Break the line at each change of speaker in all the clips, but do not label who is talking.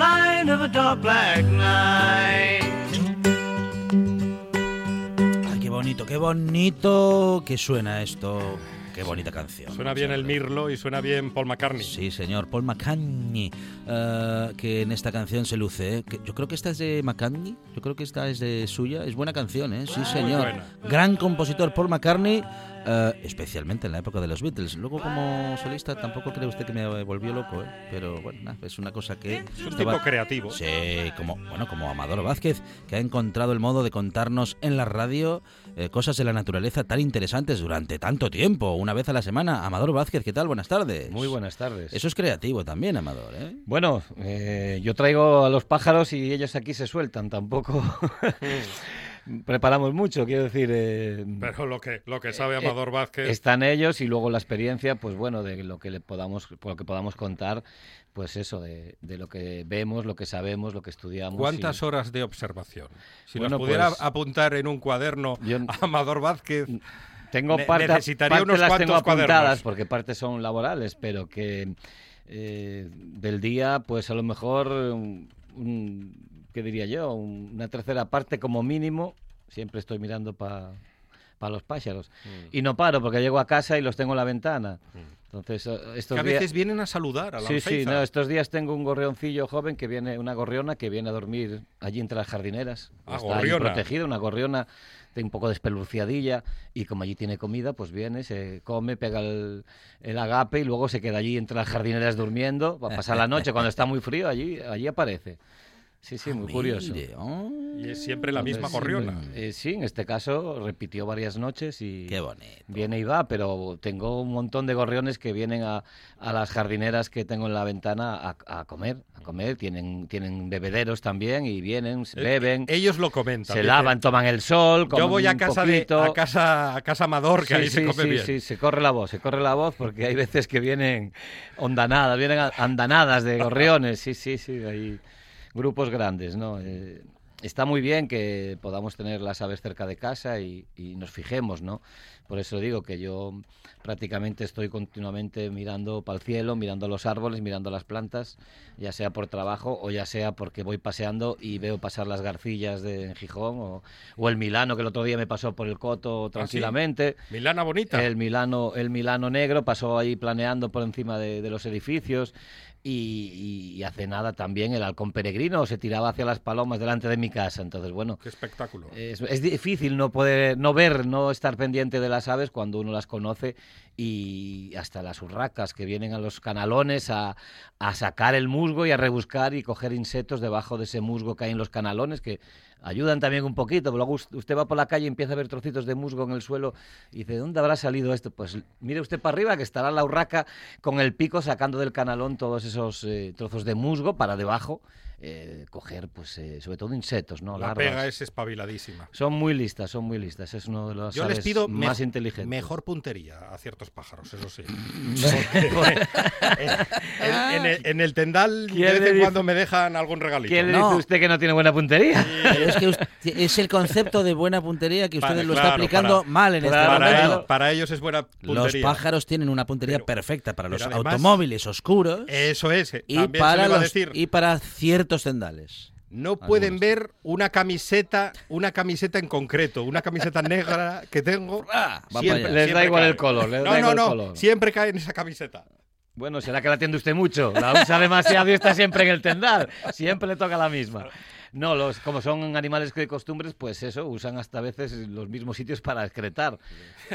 light of a dark black night.
Ay, qué bonito, qué bonito que suena esto. Qué bonita canción.
Suena bien el Mirlo y suena bien Paul McCartney.
Sí, señor, Paul McCartney, eh, que en esta canción se luce. ¿eh? Yo creo que esta es de McCartney, yo creo que esta es de suya. Es buena canción, ¿eh? Sí, señor. Gran compositor Paul McCartney, eh, especialmente en la época de los Beatles. Luego como solista tampoco cree usted que me volvió loco, ¿eh? Pero bueno, es una cosa que...
Es un
usted
tipo creativo.
Sí, como, bueno, como Amador Vázquez, que ha encontrado el modo de contarnos en la radio eh, cosas de la naturaleza tan interesantes durante tanto tiempo, una vez a la semana. Amador Vázquez, ¿qué tal? Buenas tardes.
Muy buenas tardes.
Eso es creativo también, Amador, ¿eh?
Bueno, eh, yo traigo a los pájaros y ellos aquí se sueltan. Tampoco preparamos mucho, quiero decir. eh,
Pero lo que, lo que sabe
eh,
Amador Vázquez.
Están ellos y luego la experiencia, pues bueno, de lo que le podamos, por lo que podamos contar, pues eso, de, de lo que vemos, lo que sabemos, lo que estudiamos.
¿Cuántas
y-
horas de observación? Si
Bueno,
nos pudiera
pues-
apuntar en un cuaderno
Yo-
a Amador Vázquez,
Tengo parte,
necesitaría
parte
unos
las tengo
cuantos
apuntadas
cuadernos.
porque partes son laborales, pero que eh, del día, pues a lo mejor, un, un- ¿qué diría yo? Un- Una tercera parte como mínimo, siempre estoy mirando para los pájaros.
Mm.
Y no paro porque llego a casa y los tengo en la ventana. Entonces, eh, estos
que a
días...
veces vienen a saludar a la
Sí, sí, no, estos días tengo un gorrioncillo joven que viene, una gorriona que viene a dormir allí entre las jardineras.
Ah,
Está
gorriona.
protegida, una gorriona de un poco despeluciadilla y como allí tiene comida, pues viene, se come, pega el, el agape y luego se queda allí entre las jardineras durmiendo, va a pasar la noche cuando está muy frío, allí, allí aparece. Sí, sí, muy curioso.
Mire, oh,
Y es siempre la misma
Entonces,
gorriona.
eh, sí, en este caso repitió varias noches y
qué bonito.
viene y va, pero tengo un montón de gorriones que vienen a, a las jardineras que tengo en la ventana a, a comer, a comer, tienen, tienen bebederos también y vienen, se
Eh,
beben,
Ellos lo comentan.
se lavan, toman el sol, comen
Yo voy a casa de a casa a casa Amador, que
Sí,
ahí se
sí,
come
sí,
bien.
sí, se corre la voz, se corre la voz porque hay veces que vienen ondanadas, vienen andanadas de gorriones, sí, sí, sí, hay grupos grandes, ¿no? Eh, está muy bien que podamos tener las aves cerca de casa y, y nos fijemos, ¿no? Por eso digo que yo prácticamente estoy continuamente mirando para el cielo, mirando los árboles, mirando las plantas, ya sea por trabajo o ya sea porque voy paseando y veo pasar las garcillas de Gijón o, o el Milano que el otro día me pasó por el coto tranquilamente.
Milana bonita.
El Milano, el Milano negro pasó ahí planeando por encima de, de los edificios y, y hace nada también el halcón peregrino se tiraba hacia las palomas delante de mi casa. Entonces, bueno,
Qué espectáculo.
es, es difícil no poder, no ver, no estar pendiente de las aves cuando uno las conoce y hasta las urracas que vienen a los canalones a, a sacar el musgo y a rebuscar y coger insectos debajo de ese musgo que hay en los canalones que ayudan también un poquito. Luego us- usted va por la calle y empieza a ver trocitos de musgo en el suelo y dice, ¿de dónde habrá salido esto? Pues mire usted para arriba que estará la urraca con el pico sacando del canalón todos esos eh, trozos de musgo para debajo eh, coger, pues eh, sobre todo insectos, ¿no?
La
Larvas.
pega es espabiladísima.
Son muy listas, son muy listas. Es uno de los
Yo les pido
más inteligentes.
mejor puntería a ciertos pájaros, eso sí. Porque, en, en el, en el tendal de
¿Quién
vez en
dice-
cuando me dejan algún regalito.
¿Quién le
No.
dice usted que no tiene buena puntería?
Pero es que usted- es el concepto de buena puntería que usted
Para-
lo está
claro,
aplicando
para-
mal en este
para,
momento.
ellos, para ellos es buena
Los
puntería.
pájaros tienen una puntería
Pero-
perfecta para los
además-
automóviles oscuros
Eso es. eh,
y para los
decir.
y para ciertos tendales.
No pueden
Algunos.
ver una camiseta, una camiseta en concreto, una camiseta negra que tengo.
Ah,
siempre-.
Les da igual
cae.
el color, les
no,
da
no,
igual
no.
el color.
Siempre cae en esa camiseta.
Bueno, será que la atiende usted mucho. La usa demasiado y está siempre en el tendal. Siempre le toca la misma. No, los, como son animales de costumbres, pues eso, usan hasta a veces los mismos sitios para excretar.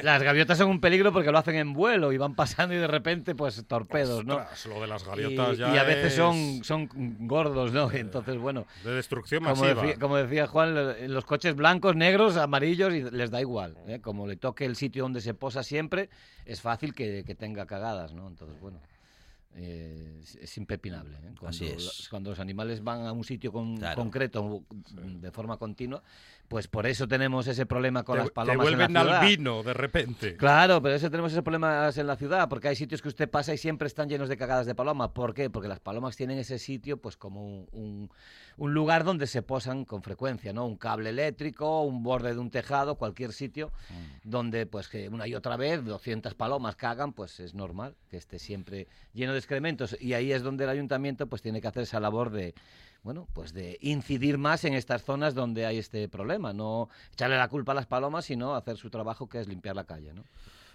Las gaviotas son un peligro porque lo hacen en vuelo y van pasando y de repente, pues torpedos, ¿no?
Ostras, lo de las gaviotas
y,
ya
y a veces
es
son, son gordos, ¿no? Entonces, bueno,
de destrucción
como
masiva.
decía, como decía Juan, lo- los coches blancos, negros, amarillos, y les da igual. ¿eh? Como le toque el sitio donde se posa siempre, es fácil que, que tenga cagadas, ¿no? Entonces, bueno, eh, es, es impepinable. ¿eh? Cuando,
Así es.
los- cuando los animales van a un sitio con-
Claro.
concreto, de forma continua, pues por eso tenemos ese problema con
Te-
las
te
palomas en
vuelven
la ciudad.
albino de repente.
Claro, pero eso tenemos esos problemas en la ciudad, porque hay sitios que usted pasa y siempre están llenos de cagadas de paloma. ¿Por qué? Porque las palomas tienen ese sitio pues como un, un- un lugar donde se posan con frecuencia, ¿no? Un cable eléctrico, un borde de un tejado, cualquier sitio donde pues que una y otra vez 200 palomas cagan, pues es normal que esté siempre lleno de excrementos y ahí es donde el ayuntamiento pues tiene que hacer esa labor de bueno, pues de incidir más en estas zonas donde hay este problema, no echarle la culpa a las palomas, sino hacer su trabajo que es limpiar la calle, ¿no?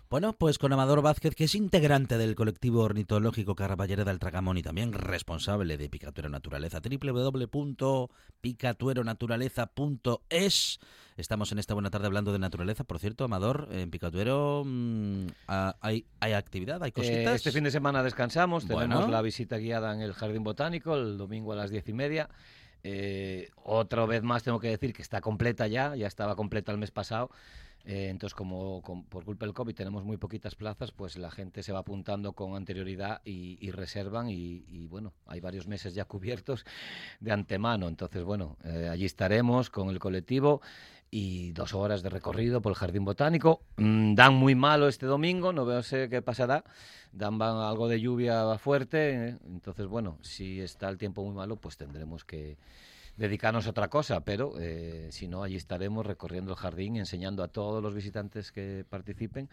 Bueno, pues con Amador Vázquez, que es integrante del colectivo ornitológico Caraballera del Tragamón y también responsable de Picatuero Naturaleza, www.picatueronaturaleza.es. Estamos en esta buena tarde hablando de naturaleza. Por cierto, Amador, en Picatuero mm, hay, hay actividad, hay
Eh,
cositas.
este fin de semana descansamos, tenemos la visita guiada en el Jardín Botánico el domingo a las diez y media. Eh, otra vez más tengo que decir que está completa ya, ya estaba completa el mes pasado. Eh, entonces, como, con- por culpa del COVID tenemos muy poquitas plazas, pues la gente se va apuntando con anterioridad y, y reservan y, y, bueno, hay varios meses ya cubiertos de antemano. Entonces, bueno, eh, allí estaremos con el colectivo y dos horas de recorrido por el Jardín Botánico. Mm, dan muy malo este domingo, no veo sé qué pasará. Dan van algo de lluvia fuerte, eh, entonces bueno, si está el tiempo muy malo, pues tendremos que dedicarnos a otra cosa, pero eh, si no, allí estaremos recorriendo el jardín, enseñando a todos los visitantes que participen,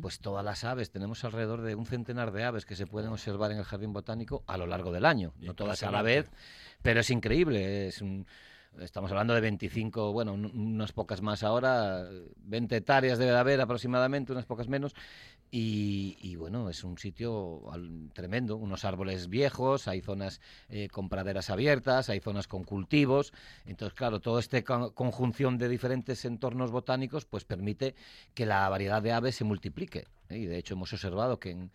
pues todas las aves. Tenemos alrededor de un centenar de aves que se pueden observar en el jardín botánico a lo largo del año, no todas a la vez, pero es increíble, es un, Estamos hablando de 25, bueno, un- unas pocas más ahora, 20 hectáreas debe de haber aproximadamente, unas pocas menos. Y, bueno, es un sitio tremendo, unos árboles viejos, hay zonas eh, con praderas abiertas, hay zonas con cultivos. Entonces, claro, toda esta con- conjunción de diferentes entornos botánicos pues permite que la variedad de aves se multiplique. ¿eh? Y de hecho hemos observado que en,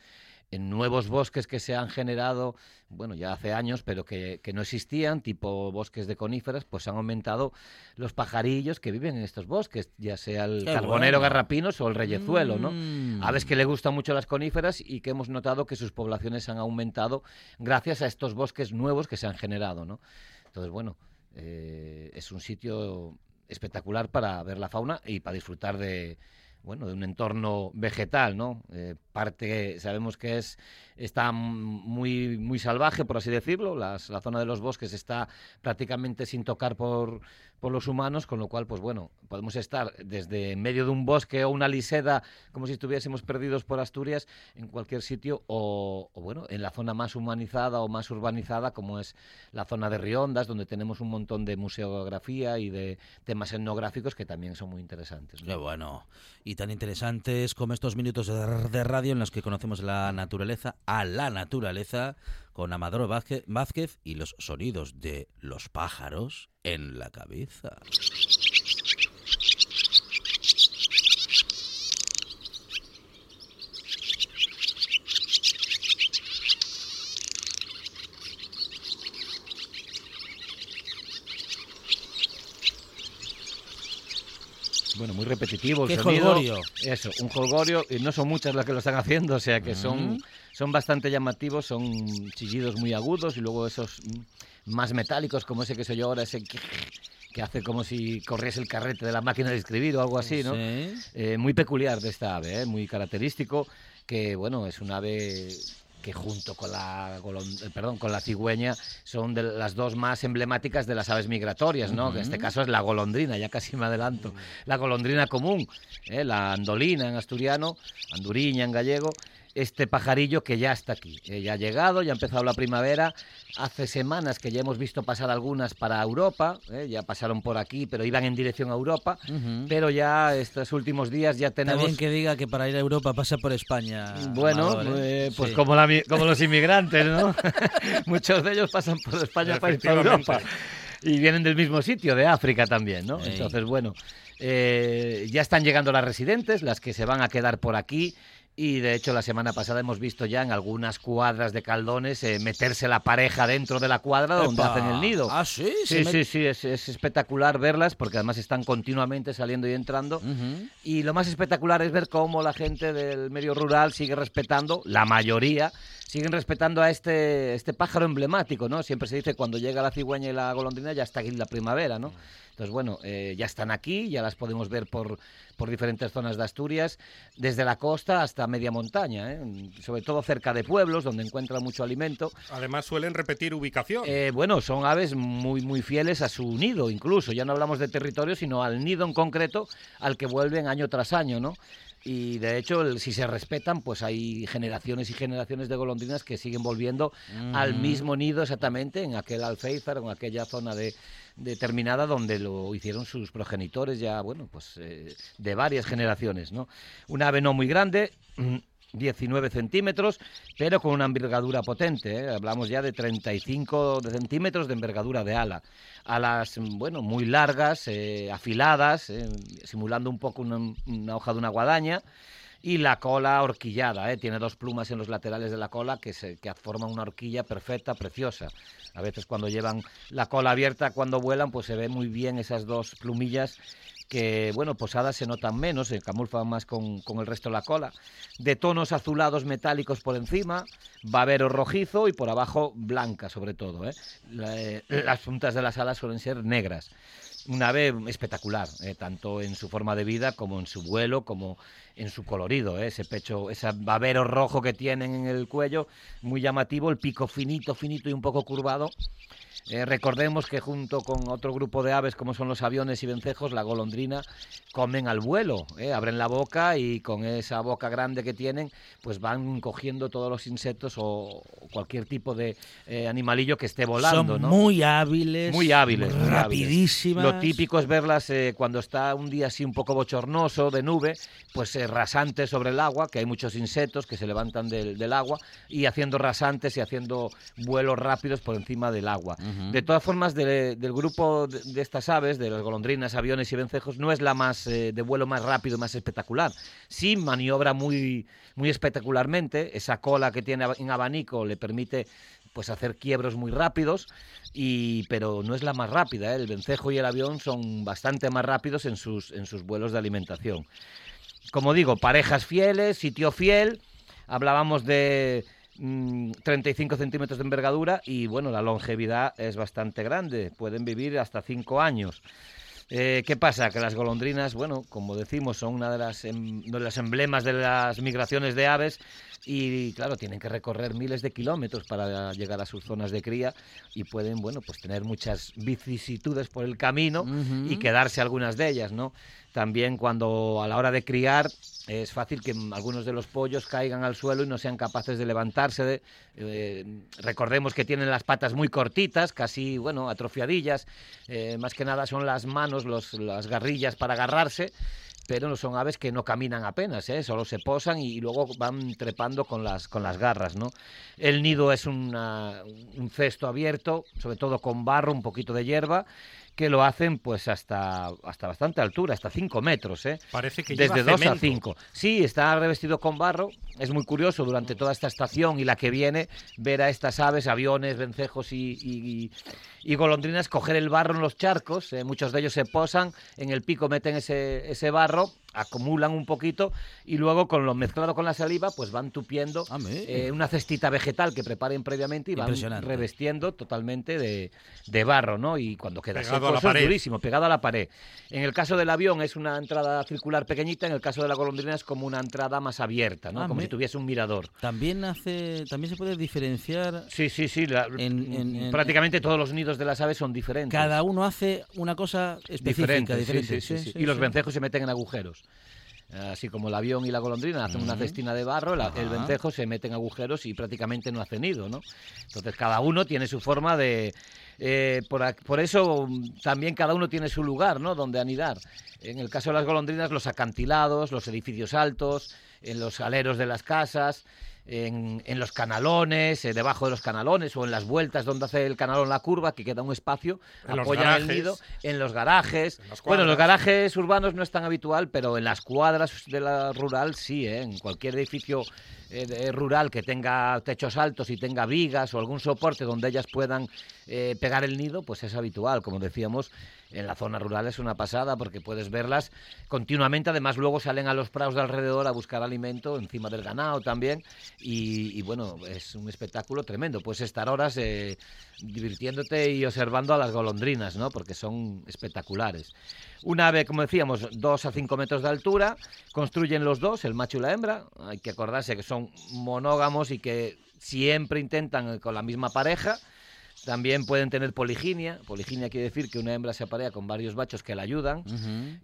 en nuevos bosques que se han generado, bueno, ya hace años, pero que, que no existían, tipo bosques de coníferas, pues han aumentado los pajarillos que viven en estos bosques, ya sea el
Qué
carbonero
bueno.
garrapinos o el reyezuelo, ¿no?
Mm.
Aves que le gustan mucho las coníferas y que hemos notado que sus poblaciones han aumentado gracias a estos bosques nuevos que se han generado, ¿no? Entonces, bueno, eh, es un sitio espectacular para ver la fauna y para disfrutar de bueno de un entorno vegetal no Eh, parte sabemos que es está muy muy salvaje por así decirlo. La zona de los bosques está prácticamente sin tocar por por los humanos con lo cual pues bueno podemos estar desde en medio de un bosque o una liseda como si estuviésemos perdidos por Asturias en cualquier sitio o, o, bueno en la zona más humanizada o más urbanizada como es la zona de Riondas donde tenemos un montón de museografía y de temas etnográficos que también son muy interesantes.
Qué bueno. Y tan interesantes como estos minutos de radio en los que conocemos la naturaleza, a la naturaleza, con Amador Vázquez, Vázquez y los sonidos de los pájaros en la cabeza.
Bueno, muy repetitivo el
¡Qué
sonido.
jolgorio!
Eso, un jolgorio, y no son muchas las que lo están haciendo, o sea que son,
Mm.
son bastante llamativos, son chillidos muy agudos y luego esos más metálicos, como ese que soy yo ahora, ese que hace como si corriese el carrete de la máquina de escribir o algo así, ¿no?
Sí.
Eh, muy peculiar de esta ave, ¿eh? muy característico, que bueno, es un ave que junto con la eh, perdón, con la cigüeña son de las dos más emblemáticas de las aves migratorias, ¿no? Que en este caso es la golondrina, ya casi me adelanto. La golondrina común, ¿eh? la andolina en asturiano, anduriña en gallego, este pajarillo que ya está aquí. Eh, ya ha llegado, ya ha empezado la primavera. Hace semanas que ya hemos visto pasar algunas para Europa, eh, ya pasaron por aquí, pero iban en dirección a Europa. Pero ya estos últimos días ya tenemos...
También que diga que para ir a Europa pasa por España.
Bueno,
Amador, ¿eh?
pues
Sí.
como, la como los inmigrantes, ¿no? Muchos de ellos pasan por España para ir
Efectivamente.
Europa. Y vienen del mismo sitio, de África también, ¿no? Entonces, bueno, ya están llegando las residentes, las que se van a quedar por aquí. Y de hecho, la semana pasada hemos visto ya en algunas cuadras de caldones eh, meterse la pareja dentro de la cuadra donde
Epa.
hacen el nido.
Ah, sí,
Sí, sí,
met-
sí, es, es espectacular verlas porque además están continuamente saliendo y entrando. Y lo más espectacular es ver cómo la gente del medio rural sigue respetando, la mayoría, siguen respetando a este, este pájaro emblemático, ¿no? Siempre se dice cuando llega la cigüeña y la golondrina ya está aquí la primavera, ¿no? Entonces, bueno, eh, ya están aquí, ya las podemos ver por, por diferentes zonas de Asturias, desde la costa hasta media montaña, ¿eh? sobre todo cerca de pueblos donde encuentran mucho alimento.
Además suelen repetir ubicación.
Eh, bueno, son aves muy, muy fieles a su nido, incluso. Ya no hablamos de territorio, sino al nido en concreto, al que vuelven año tras año, ¿no? Y de hecho, el- si se respetan, pues hay generaciones y generaciones de golondrinas que siguen volviendo al mismo nido exactamente, en aquel alféizar, en aquella zona de, determinada donde lo hicieron sus progenitores ya, bueno, pues eh, de varias generaciones, ¿no? Una ave no muy grande, mm, 19 centímetros, pero con una envergadura potente. ¿eh? Hablamos ya de 35 de centímetros de envergadura de ala. Alas, bueno, muy largas, eh, afiladas, eh, simulando un poco una, una hoja de una guadaña. Y la cola horquillada, ¿eh? tiene dos plumas en los laterales de la cola que, se, que forman una horquilla perfecta, preciosa. A veces cuando llevan la cola abierta, cuando vuelan, pues se ve muy bien esas dos plumillas que, bueno, posadas se notan menos, se camuflan más con, con el resto de la cola. De tonos azulados metálicos por encima, babero rojizo y por abajo blanca sobre todo. ¿eh? Eh, las puntas de las alas suelen ser negras. Una ave espectacular, eh, tanto en su forma de vida como en su vuelo, como en su colorido. ¿eh? Ese pecho, ese babero rojo que tienen en el cuello, muy llamativo, el pico finito, finito y un poco curvado. Eh, recordemos que junto con otro grupo de aves como son los aviones y vencejos, la golondrina, comen al vuelo, ¿eh? abren la boca y con esa boca grande que tienen, pues van cogiendo todos los insectos o cualquier tipo de eh, animalillo que esté volando.
Son
¿no?
muy hábiles.
Muy hábiles, muy hábiles.
Rapidísimas.
Lo típico es verlas cuando está un día así un poco bochornoso de nube, pues rasantes sobre el agua, que hay muchos insectos que se levantan del, del agua y haciendo rasantes y haciendo vuelos rápidos por encima del agua. De todas formas, de- del grupo de, de estas aves, de las golondrinas, aviones y vencejos, no es la más eh, de vuelo más rápido, más espectacular. Sí maniobra muy, muy espectacularmente. Esa cola que tiene en abanico le permite pues hacer quiebros muy rápidos, y, pero no es la más rápida. ¿eh? El vencejo y el avión son bastante más rápidos en sus, en sus vuelos de alimentación. Como digo, parejas fieles, sitio fiel. Hablábamos de mm, 35 centímetros de envergadura y bueno, la longevidad es bastante grande. Pueden vivir hasta 5 años. Eh, ¿Qué pasa? Que las golondrinas, bueno, como decimos, son una de las, em- de los emblemas de las migraciones de aves y, claro, tienen que recorrer miles de kilómetros para llegar a sus zonas de cría y pueden, bueno, pues tener muchas vicisitudes por el camino y quedarse algunas de ellas, ¿no? También cuando a la hora de criar es fácil que algunos de los pollos caigan al suelo y no sean capaces de levantarse. de- eh, recordemos que tienen las patas muy cortitas, casi, bueno, atrofiadillas. Eh, más que nada son las manos, los, las garrillas para agarrarse, pero no son aves que no caminan apenas, ¿eh? solo se posan y luego van trepando con las, con las garras. ¿no? El nido es una- un cesto abierto, sobre todo con barro, un poquito de hierba, que lo hacen pues hasta, hasta bastante altura, hasta 5 metros. ¿eh?
Parece que
Desde
lleva
2 a
cemento.
5. Sí, está revestido con barro. Es muy curioso durante toda esta estación y la que viene ver a estas aves, aviones, vencejos y, y- y golondrinas coger el barro en los charcos. eh, muchos de ellos se posan, en el pico meten ese, ese barro, perro acumulan un poquito y luego con lo mezclado con la saliva pues van tupiendo
Amé.
eh, una cestita vegetal que preparen previamente y van revestiendo totalmente de, de barro, ¿no? Y cuando queda
Pegado
seco,
a la
eso es
pared.
durísimo, pegado a la pared. En el caso del avión es una entrada circular pequeñita, en el caso de la golondrina es como una entrada más abierta, ¿no?
Ah,
como si tuviese un mirador.
También hace, también se puede diferenciar.
Sí, sí, sí. la-
En- en- en-
prácticamente todos los nidos de las aves son diferentes.
Cada uno hace una cosa específica,
diferente, sí,
diferente.
sí, sí,
Sí,
sí.
sí,
y los
sí.
vencejos se meten en agujeros. Así como el avión y la golondrina hacen una cestina de barro, la- el
Ajá.
vencejo se mete en agujeros y prácticamente no hace nido, ¿no? Entonces cada uno tiene su forma de... eh, por, por eso mm, también cada uno tiene su lugar, ¿no? Donde anidar. En el caso de las golondrinas, los acantilados, los edificios altos, en los aleros de las casas, en, en los canalones, eh, debajo de los canalones o en las vueltas donde hace el canalón la curva, que queda un espacio,
En
apoyan el nido, en los garajes.
En
bueno, en los garajes urbanos no es tan habitual, pero en las cuadras de la rural sí, ¿eh? en cualquier edificio eh, de- rural que tenga techos altos y tenga vigas o algún soporte donde ellas puedan eh, pegar el nido, pues es habitual. Como decíamos, en la zona rural es una pasada porque puedes verlas continuamente. Además, luego salen a los prados de alrededor a buscar alimento encima del ganado también. Y, bueno, es un espectáculo tremendo. Puedes estar horas eh, divirtiéndote y observando a las golondrinas, ¿no? Porque son espectaculares. Un ave, como decíamos, 2 a 5 metros de altura, construyen los dos, el macho y la hembra. Hay que acordarse que son monógamos y que siempre intentan eh, con la misma pareja. También pueden tener poliginia. Poliginia quiere decir que una hembra se aparea con varios machos que la ayudan.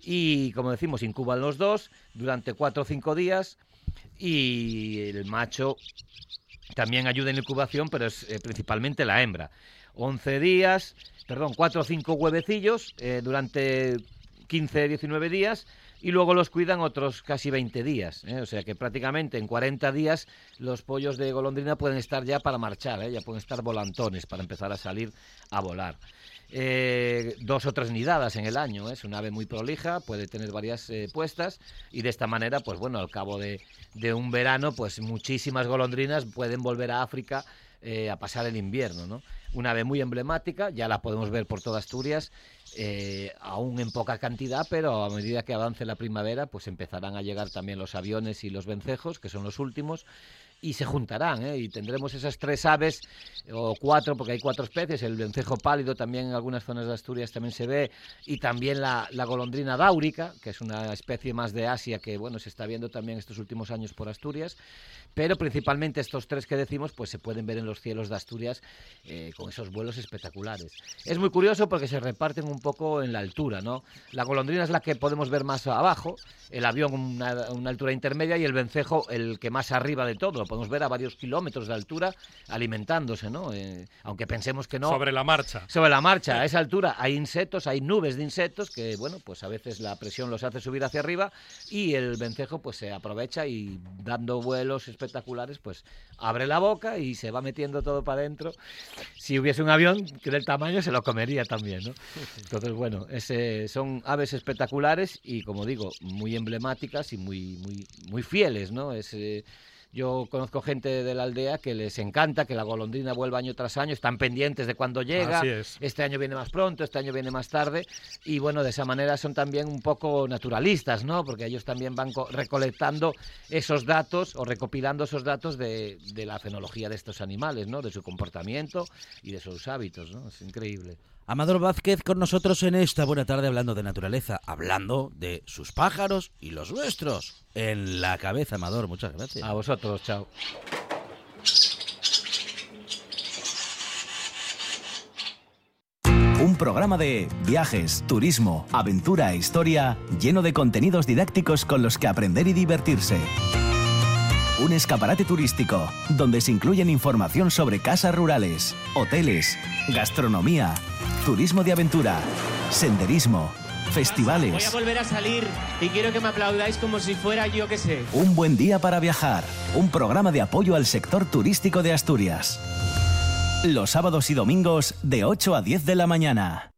Y como decimos, incuban los dos durante cuatro o cinco días. Y el macho también ayuda en la incubación, pero es eh, principalmente la hembra. 11 días, perdón, 4 o 5 huevecillos eh, durante 15, 19 días y luego los cuidan otros casi 20 días. ¿eh? O sea que prácticamente en 40 días los pollos de golondrina pueden estar ya para marchar, ya pueden estar volantones para empezar a salir a volar. Eh, dos o tres nidadas en el año, ¿eh? es una ave muy prolija, puede tener varias eh, puestas y de esta manera, pues bueno, al cabo de, un verano, pues muchísimas golondrinas pueden volver a África eh, a pasar el invierno, ¿no? Una ave muy emblemática, ya la podemos ver por toda Asturias, eh, aún en poca cantidad, pero a medida que avance la primavera, pues empezarán a llegar también los aviones y los vencejos, que son los últimos, y se juntarán, ¿eh? y tendremos esas tres aves, o cuatro, porque hay cuatro especies, el vencejo pálido también en algunas zonas de Asturias también se ve, y también la, la golondrina dáurica, que es una especie más de Asia que, bueno, se está viendo también estos últimos años por Asturias, pero principalmente estos tres que decimos pues se pueden ver en los cielos de Asturias eh, con esos vuelos espectaculares. Es muy curioso porque se reparten un poco en la altura, ¿no? La golondrina es la que podemos ver más abajo, el avión una, una altura intermedia y el vencejo el que más arriba de todo, podemos ver a varios kilómetros de altura alimentándose, ¿no? Eh, aunque pensemos que no.
Sobre la marcha.
Sobre la marcha, a esa altura hay insectos, hay nubes de insectos que, bueno, pues a veces la presión los hace subir hacia arriba y el vencejo pues se aprovecha y dando vuelos espectaculares, pues abre la boca y se va metiendo todo para adentro. Si hubiese un avión que del tamaño se lo comería también, ¿no? Entonces, bueno, ese, son aves espectaculares y, como digo, muy emblemáticas y muy, muy, muy fieles, ¿no? Es, eh, yo conozco gente de la aldea que les encanta que la golondrina vuelva año tras año, están pendientes de cuándo llega,
Así es.
este año viene más pronto, este año viene más tarde, y bueno, de esa manera son también un poco naturalistas, ¿no? Porque ellos también van co- recolectando esos datos o recopilando esos datos de, de la fenología de estos animales, ¿no? De su comportamiento y de sus hábitos, ¿no? Es increíble.
Amador Vázquez con nosotros en esta buena tarde hablando de naturaleza, hablando de sus pájaros y los nuestros. En la cabeza, Amador, muchas gracias.
A vosotros, chao.
Un programa de viajes, turismo, aventura e historia lleno de contenidos didácticos con los que aprender y divertirse. Un escaparate turístico donde se incluyen información sobre casas rurales, hoteles, gastronomía, turismo de aventura, senderismo,
Voy a
festivales.
volver a salir y quiero que me aplaudáis como si fuera yo que sé.
Un buen día para viajar. Un programa de apoyo al sector turístico de Asturias. Los sábados y domingos de 8 a 10 de la mañana.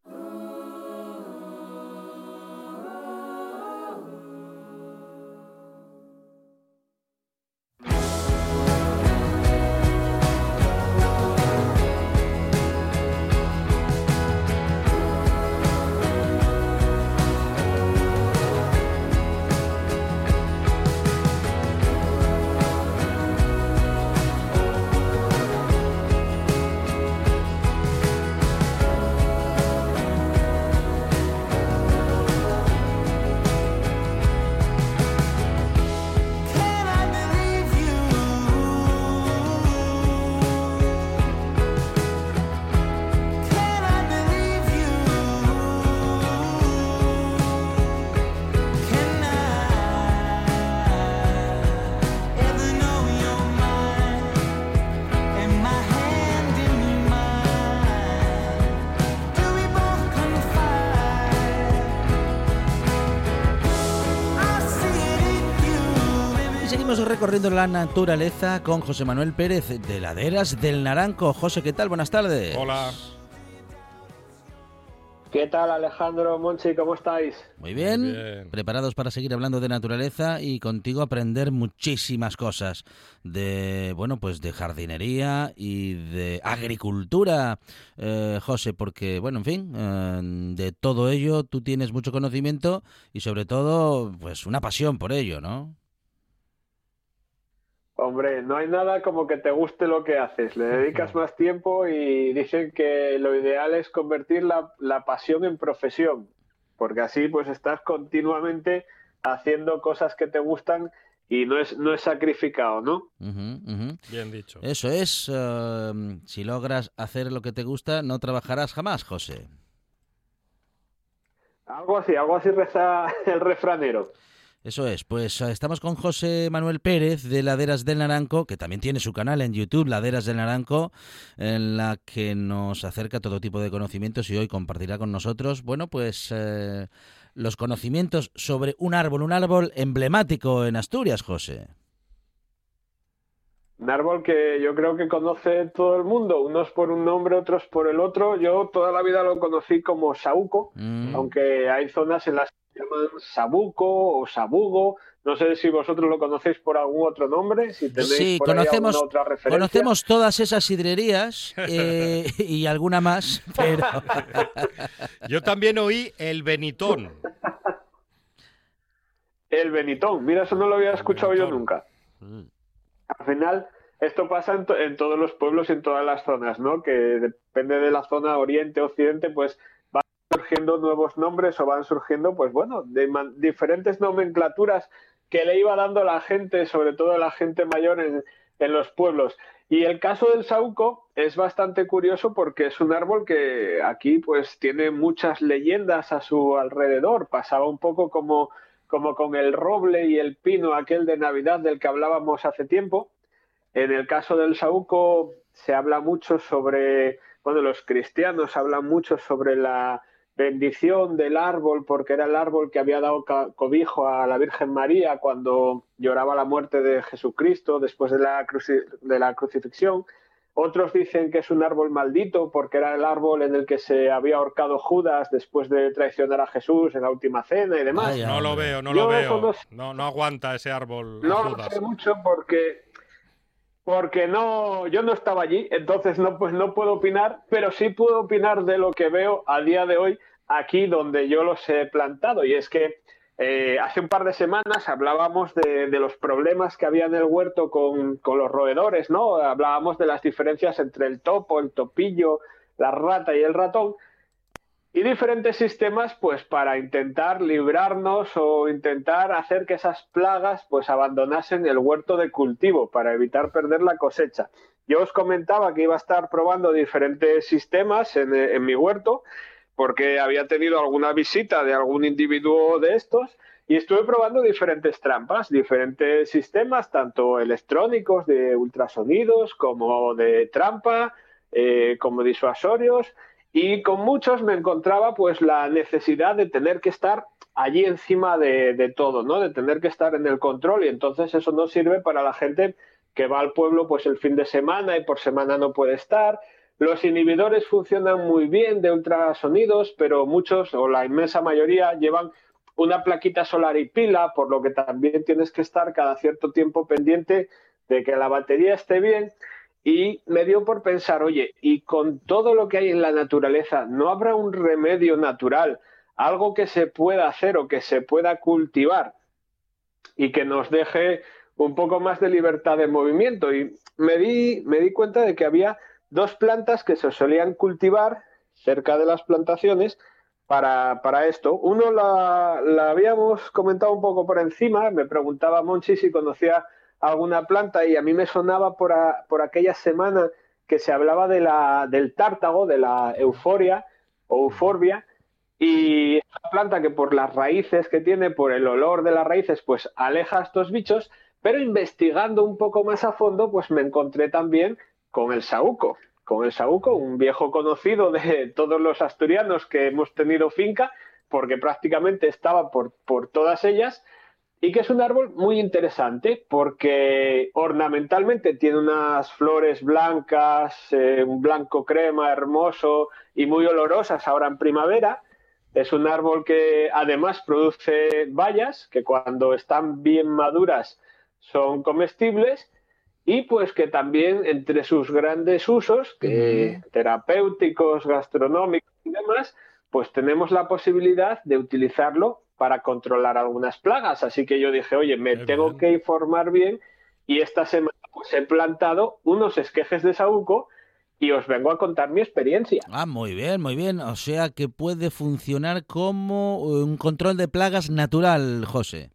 Recorriendo la naturaleza con José Manuel Pérez de Laderas del Naranco. José, ¿qué tal? Buenas tardes.
Hola.
¿Qué tal Alejandro, Monchi? ¿Cómo estáis?
Muy bien.
Muy bien.
Preparados para seguir hablando de naturaleza y contigo aprender muchísimas cosas de, bueno, pues de jardinería y de agricultura, eh, José, porque, bueno, en fin, eh, de todo ello tú tienes mucho conocimiento y sobre todo, pues una pasión por ello, ¿no?
Hombre, no hay nada como que te guste lo que haces. Le dedicas más tiempo y dicen que lo ideal es convertir la, la pasión en profesión, porque así pues estás continuamente haciendo cosas que te gustan y no es, no es sacrificado, ¿no?
Bien dicho.
Eso es, eh, si logras hacer lo que te gusta, no trabajarás jamás, José.
Algo así, algo así reza el refranero.
Eso es, pues eh, estamos con José Manuel Pérez de Laderas del Naranco, que también tiene su canal en YouTube, Laderas del Naranco, en la que nos acerca todo tipo de conocimientos y hoy compartirá con nosotros, bueno, pues eh, los conocimientos sobre un árbol, un árbol emblemático en Asturias, José.
Un árbol que yo creo que conoce todo el mundo, unos por un nombre, otros por el otro. Yo toda la vida lo conocí como saúco,
Mm,
aunque hay zonas en las llaman sabuco o sabugo. No sé si vosotros lo conocéis por algún otro nombre, si tenéis
Sí,
por
conocemos,
alguna otra referencia.
conocemos todas esas sidrerías eh, y alguna más, pero...
Yo también oí el Benitón.
El Benitón, mira, eso no lo había escuchado yo nunca. Al final, esto pasa en, to- en todos los pueblos y en todas las zonas, ¿no? Que depende de la zona oriente, occidente, pues surgiendo nuevos nombres o van surgiendo, pues bueno, de diferentes nomenclaturas que le iba dando la gente, sobre todo la gente mayor en, en los pueblos. Y el caso del sauco es bastante curioso porque es un árbol que aquí pues tiene muchas leyendas a su alrededor. Pasaba un poco como, como con el roble y el pino aquel de Navidad del que hablábamos hace tiempo. En el caso del saúco se habla mucho sobre, bueno, los cristianos hablan mucho sobre la bendición del árbol porque era el árbol que había dado cobijo a la Virgen María cuando lloraba la muerte de Jesucristo después de la, cruci- de la crucifixión. Otros dicen que es un árbol maldito porque era el árbol en el que se había ahorcado Judas después de traicionar a Jesús en la última cena y demás.
Vaya.
No lo veo, no
Yo
lo veo. No, no aguanta ese árbol. a
No lo sé mucho porque porque no yo no estaba allí, entonces no pues no puedo opinar, pero sí puedo opinar de lo que veo a día de hoy aquí donde yo los he plantado y es que eh, hace un par de semanas hablábamos de, de los problemas que había en el huerto con, con los roedores, ¿no? Hablábamos de las diferencias entre el topo, el topillo, la rata y el ratón y diferentes sistemas pues para intentar librarnos o intentar hacer que esas plagas pues abandonasen el huerto de cultivo para evitar perder la cosecha. Yo os comentaba que iba a estar probando diferentes sistemas en, en mi huerto porque había tenido alguna visita de algún individuo de estos y estuve probando diferentes trampas, diferentes sistemas, tanto electrónicos de ultrasonidos como de trampa, eh, como disuasorios y con muchos me encontraba pues la necesidad de tener que estar allí encima de, todo, ¿no? De tener que estar en el control y entonces eso no sirve para la gente que va al pueblo pues el fin de semana y por semana no puede estar. Los inhibidores funcionan muy bien de ultrasonidos, pero muchos o la inmensa mayoría llevan una plaquita solar y pila, por lo que también tienes que estar cada cierto tiempo pendiente de que la batería esté bien y me dio por pensar, oye, y con todo lo que hay en la naturaleza, ¿no habrá un remedio natural, algo que se pueda hacer o que se pueda cultivar y que nos deje un poco más de libertad de movimiento? Y me di, me di cuenta de que había dos plantas que se solían cultivar cerca de las plantaciones para, para esto. Uno la, la habíamos comentado un poco por encima, me preguntaba Monchi si conocía alguna planta y a mí me sonaba por, por aquella semana que se hablaba de la, del tártago, de la euforia o euforbia, y esta planta que por las raíces que tiene, por el olor de las raíces, pues aleja a estos bichos, pero investigando un poco más a fondo, pues me encontré también con el saúco, con el saúco, un viejo conocido de todos los asturianos que hemos tenido finca, porque prácticamente estaba por, por todas ellas, y que es un árbol muy interesante porque ornamentalmente tiene unas flores blancas, eh, un blanco crema hermoso y muy olorosas ahora en primavera. Es un árbol que además produce bayas que cuando están bien maduras son comestibles y pues que también entre sus grandes usos, terapéuticos, gastronómicos y demás, pues tenemos la posibilidad de utilizarlo para controlar algunas plagas. Así que yo dije, oye, me tengo que informar bien y esta semana pues he plantado unos esquejes de saúco y os vengo a contar mi experiencia.
Ah, muy bien, muy bien. O sea que puede funcionar como un control de plagas natural, José.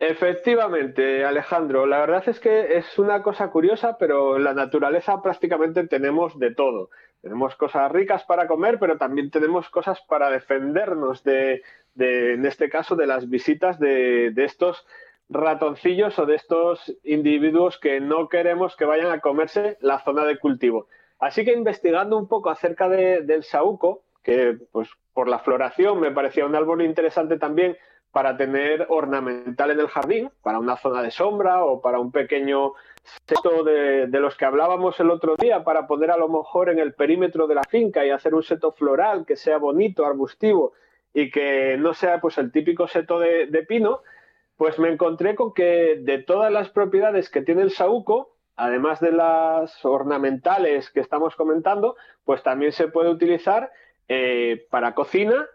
Efectivamente, Alejandro. La verdad es que es una cosa curiosa, pero en la naturaleza prácticamente tenemos de todo. Tenemos cosas ricas para comer, pero también tenemos cosas para defendernos de, en este caso, de las visitas de, estos ratoncillos o de estos individuos que no queremos que vayan a comerse la zona de cultivo. Así que investigando un poco acerca del saúco, que pues por la floración me parecía un árbol interesante también para tener ornamental en el jardín, para una zona de sombra o para un pequeño seto de, los que hablábamos el otro día, para poner a lo mejor en el perímetro de la finca y hacer un seto floral que sea bonito, arbustivo y que no sea pues el típico seto de, pino, pues me encontré con que de todas las propiedades que tiene el saúco, además de las ornamentales que estamos comentando, pues también se puede utilizar eh, para cocina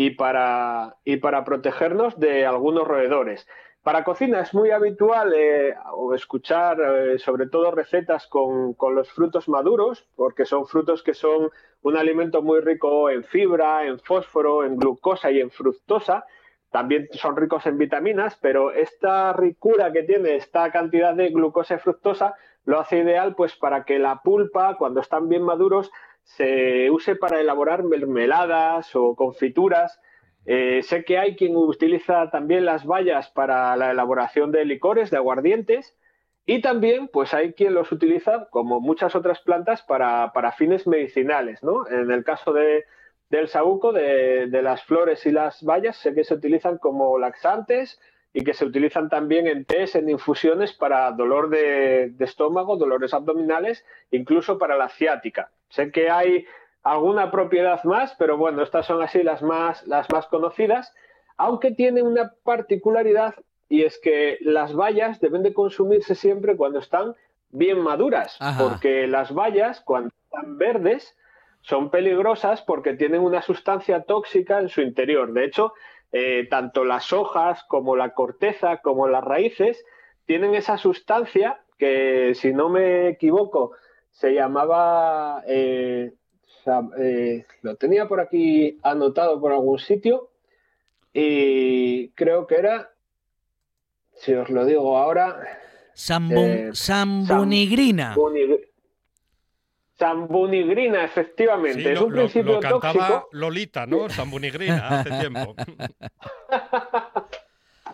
y para, y para protegernos de algunos roedores. Para cocina es muy habitual eh, escuchar eh, sobre todo recetas con, con, los frutos maduros, porque son frutos que son un alimento muy rico en fibra, en fósforo, en glucosa y en fructosa. También son ricos en vitaminas, pero esta ricura que tiene esta cantidad de glucosa y fructosa lo hace ideal pues para que la pulpa, cuando están bien maduros, se use para elaborar mermeladas o confituras. Eh, sé que hay quien utiliza también las bayas para la elaboración de licores, de aguardientes, y también pues hay quien los utiliza, como muchas otras plantas, para, fines medicinales. ¿no? En el caso de, del saúco, de, de, las flores y las bayas, sé que se utilizan como laxantes y que se utilizan también en tés, en infusiones para dolor de, estómago, dolores abdominales, incluso para la ciática. Sé que hay alguna propiedad más, pero bueno, estas son así las más, las más conocidas, aunque tienen una particularidad y es que las bayas deben de consumirse siempre cuando están bien maduras, porque las bayas cuando están verdes son peligrosas porque tienen una sustancia tóxica en su interior. De hecho, eh, tanto las hojas como la corteza como las raíces tienen esa sustancia que, si no me equivoco, se llamaba, eh, eh, lo tenía por aquí anotado por algún sitio y creo que era, si os lo digo ahora,
sambunigrina.
Sambunigrina, efectivamente. es un principio lo cantaba
Lolita, ¿no? Sambunigrina, hace tiempo.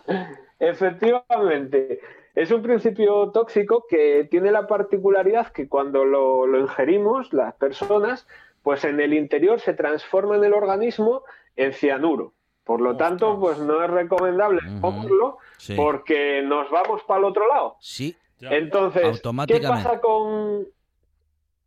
efectivamente. Es un principio tóxico que tiene la particularidad que cuando lo, ingerimos, las personas, pues en el interior se transforma en el organismo en cianuro. Por lo tanto, pues no es recomendable comerlo porque nos vamos para el otro lado.
Sí.
Entonces, ¿qué pasa con,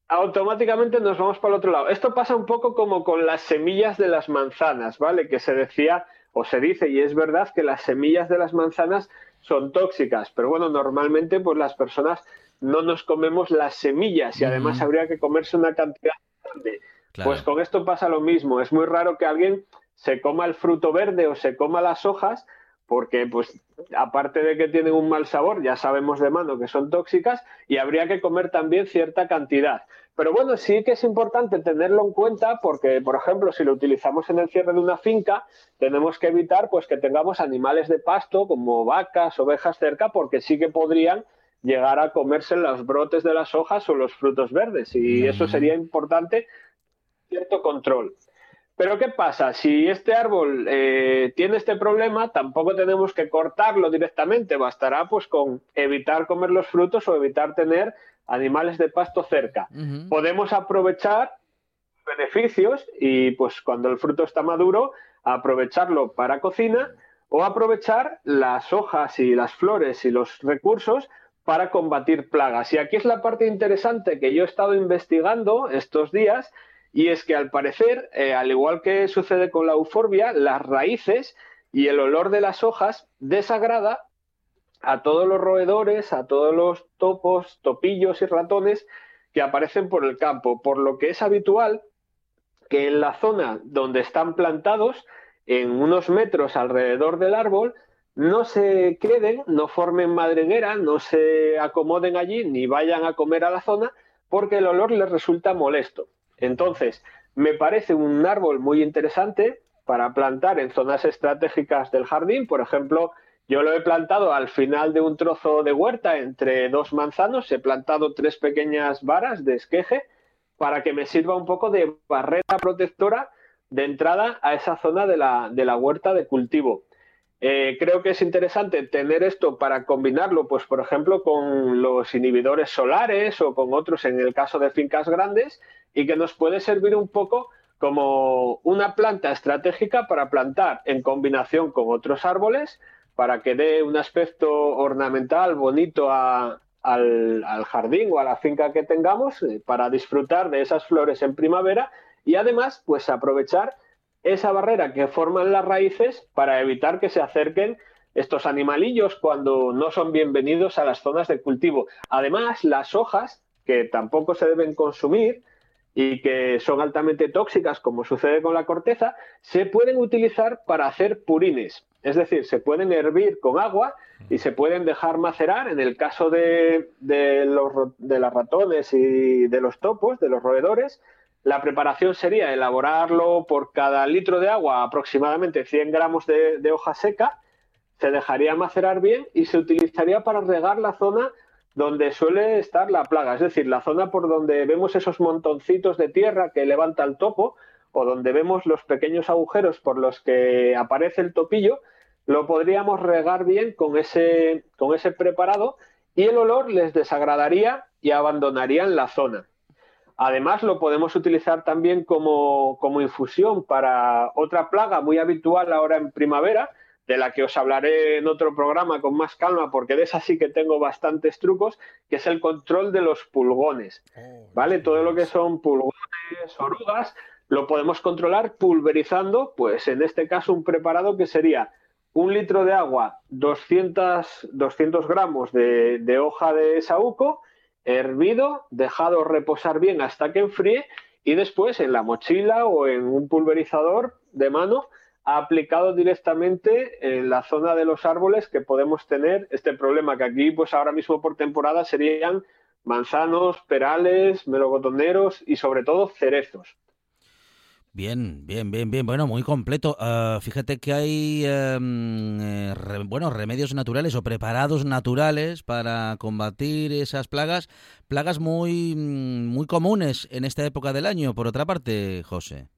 automáticamente nos vamos para el otro lado. Esto pasa un poco como con las semillas de las manzanas, ¿vale? Que se decía o se dice, y es verdad que las semillas de las manzanas son tóxicas, pero bueno, normalmente pues las personas no nos comemos las semillas y además habría que comerse una cantidad grande. Pues con esto pasa lo mismo, es muy raro que alguien se coma el fruto verde o se coma las hojas porque pues aparte de que tienen un mal sabor, ya sabemos de mano que son tóxicas y habría que comer también cierta cantidad. Pero bueno, sí que es importante tenerlo en cuenta porque, por ejemplo, si lo utilizamos en el cierre de una finca, tenemos que evitar pues que tengamos animales de pasto como vacas, ovejas cerca, porque sí que podrían llegar a comerse los brotes de las hojas o los frutos verdes y eso sería importante cierto control. Pero ¿qué pasa? Si este árbol eh, tiene este problema, tampoco tenemos que cortarlo directamente, bastará pues con evitar comer los frutos o evitar tener animales de pasto cerca. Podemos aprovechar beneficios y pues cuando el fruto está maduro, aprovecharlo para cocina o aprovechar las hojas y las flores y los recursos para combatir plagas. Y aquí es la parte interesante que yo he estado investigando estos días y es que al parecer, eh, al igual que sucede con la euforbia, las raíces y el olor de las hojas desagrada a todos los roedores, a todos los topos, topillos y ratones que aparecen por el campo, por lo que es habitual que en la zona donde están plantados, en unos metros alrededor del árbol, no se queden, no formen madriguera, no se acomoden allí ni vayan a comer a la zona, porque el olor les resulta molesto. Entonces, me parece un árbol muy interesante para plantar en zonas estratégicas del jardín, por ejemplo, yo lo he plantado al final de un trozo de huerta entre dos manzanos, he plantado tres pequeñas varas de esqueje para que me sirva un poco de barrera protectora de entrada a esa zona de la, de la huerta de cultivo. Eh, creo que es interesante tener esto para combinarlo, pues por ejemplo, con los inhibidores solares o con otros en el caso de fincas grandes y que nos puede servir un poco como una planta estratégica para plantar en combinación con otros árboles para que dé un aspecto ornamental bonito al, jardín o a la finca que tengamos eh, para disfrutar de esas flores en primavera y además pues aprovechar esa barrera que forman las raíces para evitar que se acerquen estos animalillos cuando no son bienvenidos a las zonas de cultivo. Además, las hojas, que tampoco se deben consumir y que son altamente tóxicas, como sucede con la corteza, se pueden utilizar para hacer purines. Es decir, se pueden hervir con agua y se pueden dejar macerar. En el caso de, los, de las ratones y de los topos, de los roedores, la preparación sería elaborarlo por cada litro de agua aproximadamente 100 gramos de, de hoja seca, se dejaría macerar bien y se utilizaría para regar la zona donde suele estar la plaga, es decir, la zona por donde vemos esos montoncitos de tierra que levanta el topo, o donde vemos los pequeños agujeros por los que aparece el topillo, lo podríamos regar bien con ese, con ese preparado y el olor les desagradaría y abandonarían la zona. Además, lo podemos utilizar también como, como infusión para otra plaga muy habitual ahora en primavera, de la que os hablaré en otro programa con más calma, porque de esa sí que tengo bastantes trucos, que es el control de los pulgones. Oh, ¿Vale? Todo lo que son pulgones, orugas, lo podemos controlar pulverizando, pues en este caso un preparado que sería un litro de agua, 200, 200 gramos de, hoja de saúco, hervido, dejado reposar bien hasta que enfríe y después en la mochila o en un pulverizador de mano aplicado directamente en la zona de los árboles que podemos tener este problema que aquí pues ahora mismo por temporada serían manzanos, perales, melocotoneros y sobre todo cerezos.
Bien, bien, bien, bien. Bueno, muy completo. Ah, fíjate que hay em, eh, bueno, remedios naturales o preparados naturales para combatir esas plagas, plagas muy, mm, muy comunes en esta época del año. Por otra parte, José.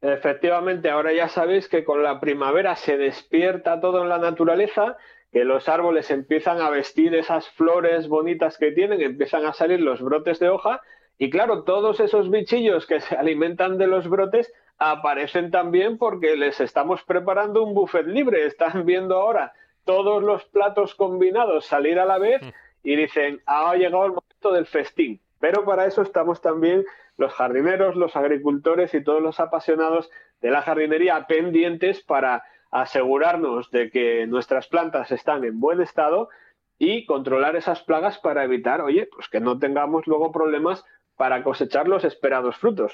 Efectivamente, ahora ya sabéis que con la primavera se despierta todo en la naturaleza, que los árboles empiezan a vestir esas flores bonitas que tienen, empiezan a salir los brotes de hoja y claro, todos esos bichillos que se alimentan de los brotes aparecen también porque les estamos preparando un buffet libre. Están viendo ahora todos los platos combinados salir a la vez y dicen, ha llegado el momento del festín. Pero para eso estamos también los jardineros, los agricultores y todos los apasionados de la jardinería pendientes para asegurarnos de que nuestras plantas están en buen estado y controlar esas plagas para evitar, oye, pues que no tengamos luego problemas para cosechar los esperados frutos.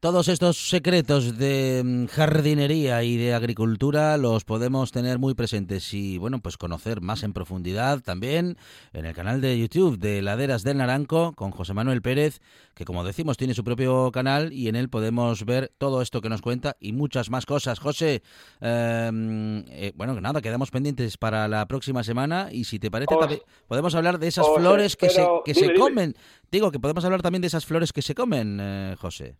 Todos estos secretos de mm, jardinería y de agricultura los podemos tener muy presentes y bueno, pues conocer más en profundidad también en el canal de YouTube de Laderas del Naranco con José Manuel Pérez, que como decimos tiene su propio canal y en él podemos ver todo esto que nos cuenta y muchas más cosas. José, em, eh, bueno, nada, quedamos pendientes para la próxima semana y si te parece podemos hablar de esas flores que se, que se comen. Digo que podemos hablar también de esas flores que se comen, eh, José.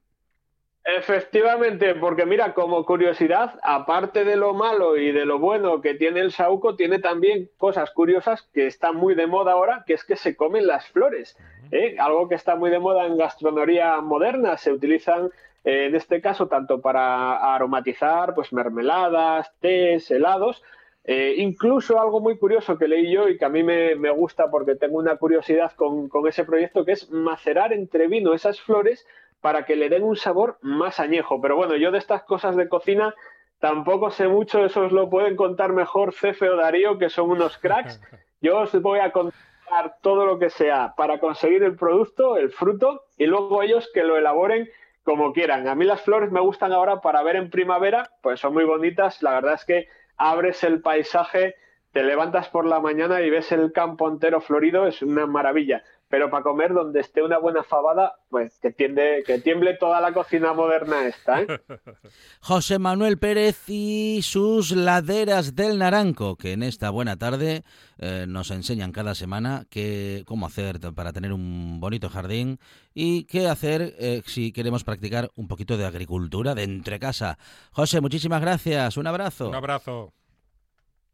Efectivamente, porque mira, como curiosidad, aparte de lo malo y de lo bueno que tiene el saúco, tiene también cosas curiosas que están muy de moda ahora, que es que se comen las flores. ¿eh? Algo que está muy de moda en gastronomía moderna. Se utilizan, eh, en este caso, tanto para aromatizar pues mermeladas, tés, helados, eh, incluso algo muy curioso que leí yo y que a mí me, gusta porque tengo una curiosidad con, ese proyecto, que es macerar entre vino esas flores para que le den un sabor más añejo. Pero bueno, yo de estas cosas de cocina tampoco sé mucho, eso os lo pueden contar mejor Cefe o Darío, que son unos cracks. Yo os voy a contar todo lo que sea para conseguir el producto, el fruto, y luego ellos que lo elaboren como quieran. A mí las flores me gustan ahora para ver en primavera, pues son muy bonitas. La verdad es que abres el paisaje, te levantas por la mañana y ves el campo entero florido, es una maravilla. Pero para comer donde esté una buena fabada, pues que, tiende, que tiemble toda la cocina moderna esta. ¿eh?
José Manuel Pérez y sus laderas del Naranco, que en esta buena tarde eh, nos enseñan cada semana qué, cómo hacer para tener un bonito jardín y qué hacer eh, si queremos practicar un poquito de agricultura de entre casa. José, muchísimas gracias. Un abrazo.
Un abrazo.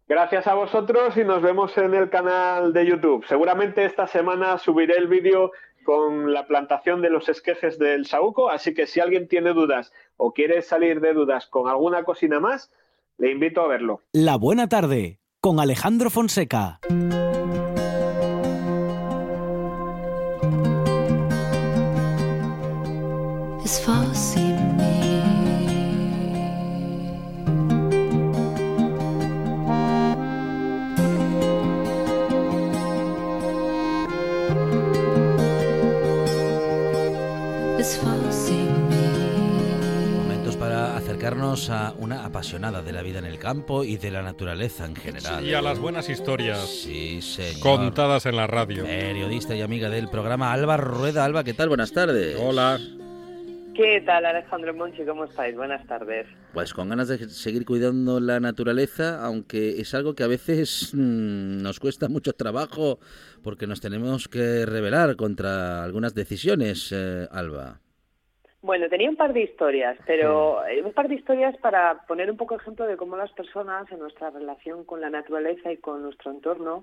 Gracias a vosotros y nos vemos en el canal de YouTube. Seguramente esta semana subiré el vídeo con la plantación de los esquejes del saúco, así que si alguien tiene dudas o quiere salir de dudas con alguna cocina más, le invito a verlo.
La buena tarde con Alejandro Fonseca.
Apasionada de la vida en el campo y de la naturaleza en general.
y a las buenas historias
sí,
contadas en la radio.
Periodista y amiga del programa Alba Rueda. Alba, ¿qué tal? Buenas tardes.
Hola.
¿Qué tal, Alejandro Monchi? ¿Cómo estáis? Buenas tardes.
Pues con ganas de seguir cuidando la naturaleza, aunque es algo que a veces mm, nos cuesta mucho trabajo porque nos tenemos que rebelar contra algunas decisiones, eh, Alba.
Bueno, tenía un par de historias, pero un par de historias para poner un poco ejemplo de cómo las personas en nuestra relación con la naturaleza y con nuestro entorno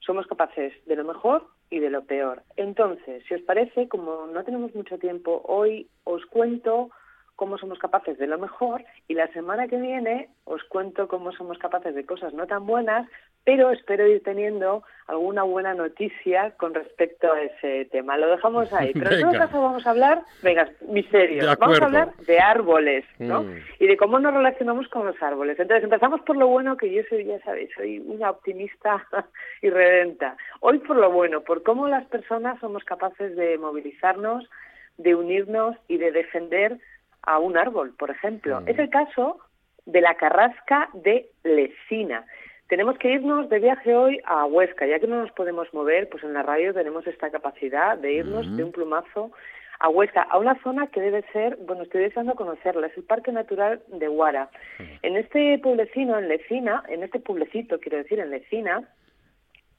somos capaces de lo mejor y de lo peor. Entonces, si os parece, como no tenemos mucho tiempo, hoy os cuento cómo somos capaces de lo mejor y la semana que viene os cuento cómo somos capaces de cosas no tan buenas, pero espero ir teniendo alguna buena noticia con respecto a ese tema. Lo dejamos ahí. Pero en todo caso vamos a hablar, venga, misterio, vamos a hablar de árboles, ¿no? Mm. Y de cómo nos relacionamos con los árboles. Entonces empezamos por lo bueno, que yo soy, ya sabéis, soy una optimista y redenta. Hoy por lo bueno, por cómo las personas somos capaces de movilizarnos, de unirnos y de defender a un árbol, por ejemplo. Mm. Es el caso de la carrasca de Lesina. Tenemos que irnos de viaje hoy a Huesca, ya que no nos podemos mover, pues en la radio tenemos esta capacidad de irnos de un plumazo a Huesca, a una zona que debe ser, bueno, estoy deseando conocerla, es el Parque Natural de Guara. En este pueblecino, en Lecina, en este pueblecito, quiero decir, en Lecina,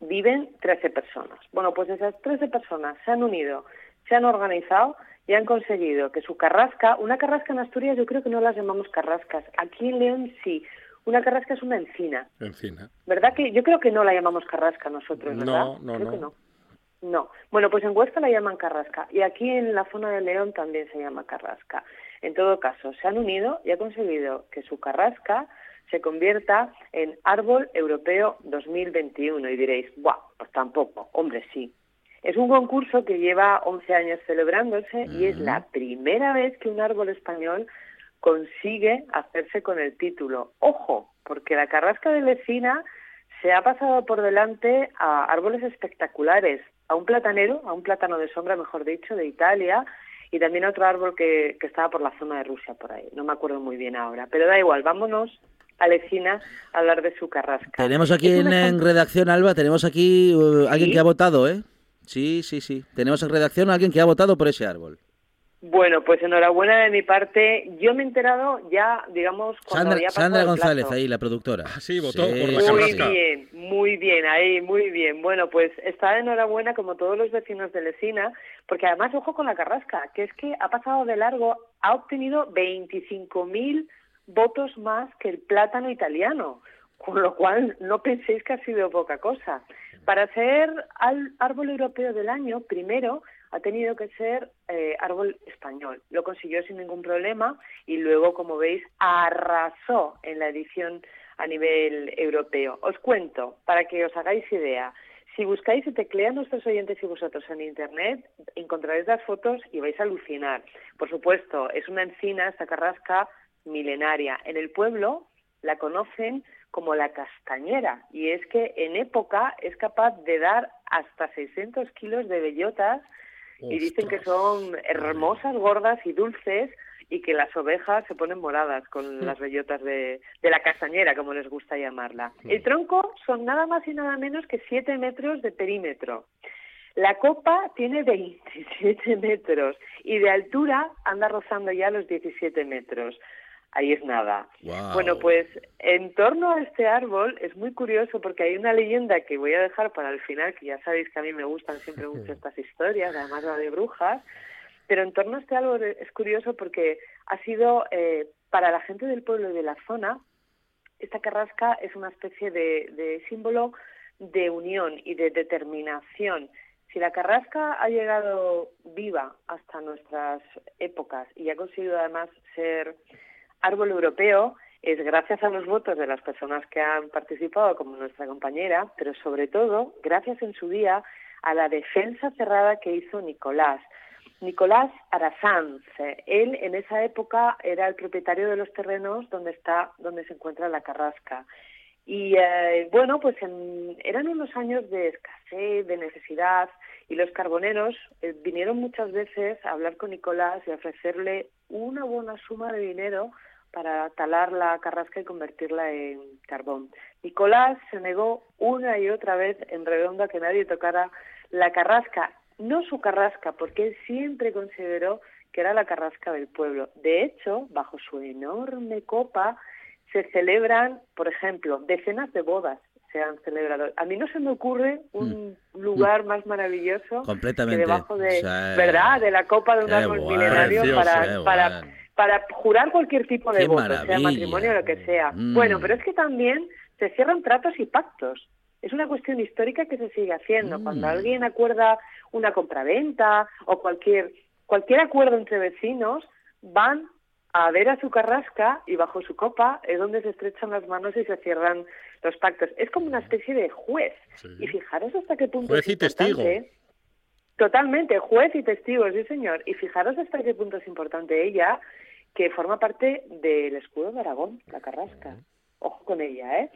viven 13 personas. Bueno, pues esas 13 personas se han unido, se han organizado y han conseguido que su carrasca, una carrasca en Asturias yo creo que no las llamamos carrascas, aquí en León sí, una carrasca es una encina.
Encina.
¿Verdad que yo creo que no la llamamos carrasca nosotros, ¿verdad?
No, no, no.
no. No. Bueno, pues en Huesca la llaman carrasca y aquí en la zona de León también se llama carrasca. En todo caso, se han unido y ha conseguido que su carrasca se convierta en árbol europeo 2021 y diréis, ¡buah! Pues tampoco. Hombre, sí. Es un concurso que lleva 11 años celebrándose y es la primera vez que un árbol español consigue hacerse con el título. Ojo, porque la carrasca de Lecina se ha pasado por delante a árboles espectaculares, a un platanero, a un plátano de sombra, mejor dicho, de Italia, y también a otro árbol que, estaba por la zona de Rusia, por ahí. No me acuerdo muy bien ahora, pero da igual, vámonos a Lecina a hablar de su carrasca.
Tenemos aquí en, redacción, Alba, tenemos aquí uh, alguien que ha votado, ¿eh? Sí, sí, sí. Tenemos en redacción a alguien que ha votado por ese árbol.
Bueno, pues enhorabuena de mi parte. Yo me he enterado ya, digamos, cuando
Sandra,
había pasado
Sandra
el
González,
plazo.
ahí, la productora.
Ah, sí, votó por la
Muy
Carrasca.
bien, muy bien, ahí, muy bien. Bueno, pues está de enhorabuena como todos los vecinos de Lesina, porque además, ojo con la Carrasca, que es que ha pasado de largo, ha obtenido 25.000 votos más que el plátano italiano, con lo cual no penséis que ha sido poca cosa. Para ser al árbol europeo del año, primero ha tenido que ser eh, árbol español. Lo consiguió sin ningún problema y luego, como veis, arrasó en la edición a nivel europeo. Os cuento, para que os hagáis idea. Si buscáis y teclean nuestros oyentes y vosotros en Internet, encontraréis las fotos y vais a alucinar. Por supuesto, es una encina, esta carrasca milenaria. En el pueblo la conocen como la castañera y es que en época es capaz de dar hasta 600 kilos de bellotas y dicen que son hermosas, gordas y dulces y que las ovejas se ponen moradas con las bellotas de, de la castañera, como les gusta llamarla. El tronco son nada más y nada menos que 7 metros de perímetro. La copa tiene 27 metros y de altura anda rozando ya los 17 metros. Ahí es nada. Bueno, pues en torno a este árbol es muy curioso porque hay una leyenda que voy a dejar para el final, que ya sabéis que a mí me gustan siempre mucho estas historias, además la de brujas, pero en torno a este árbol es curioso porque ha sido eh, para la gente del pueblo y de la zona, esta carrasca es una especie de, de símbolo de unión y de determinación. Si la carrasca ha llegado viva hasta nuestras épocas y ha conseguido además ser árbol europeo, es gracias a los votos de las personas que han participado, como nuestra compañera, pero sobre todo gracias en su día a la defensa cerrada que hizo Nicolás. Nicolás Arasanz, eh, él en esa época era el propietario de los terrenos donde está, donde se encuentra la carrasca. Y eh, bueno, pues eran unos años de escasez, de necesidad, y los carboneros eh, vinieron muchas veces a hablar con Nicolás y ofrecerle una buena suma de dinero para talar la carrasca y convertirla en carbón. Nicolás se negó una y otra vez en redondo a que nadie tocara la carrasca, no su carrasca, porque él siempre consideró que era la carrasca del pueblo. De hecho, bajo su enorme copa se celebran, por ejemplo, decenas de bodas se han celebrado. A mí no se me ocurre un lugar más maravilloso que
Completamente.
debajo de, ¿verdad? De la copa de un
qué
árbol milenario para. Para jurar cualquier tipo de
Qué
voto, sea matrimonio o lo que sea.
Mm.
Bueno, pero es que también se cierran tratos y pactos. Es una cuestión histórica que se sigue haciendo.
Mm.
Cuando alguien acuerda una compraventa o cualquier cualquier acuerdo entre vecinos, van a ver a su carrasca y bajo su copa es donde se estrechan las manos y se cierran los pactos. Es como una especie de juez.
Sí.
Y fijaros hasta qué punto
Juez
es
y testigo.
Totalmente, juez y testigo, sí señor. Y fijaros hasta qué punto es importante ella, que forma parte del escudo de Aragón, la Carrasca. Ojo con ella, ¿eh?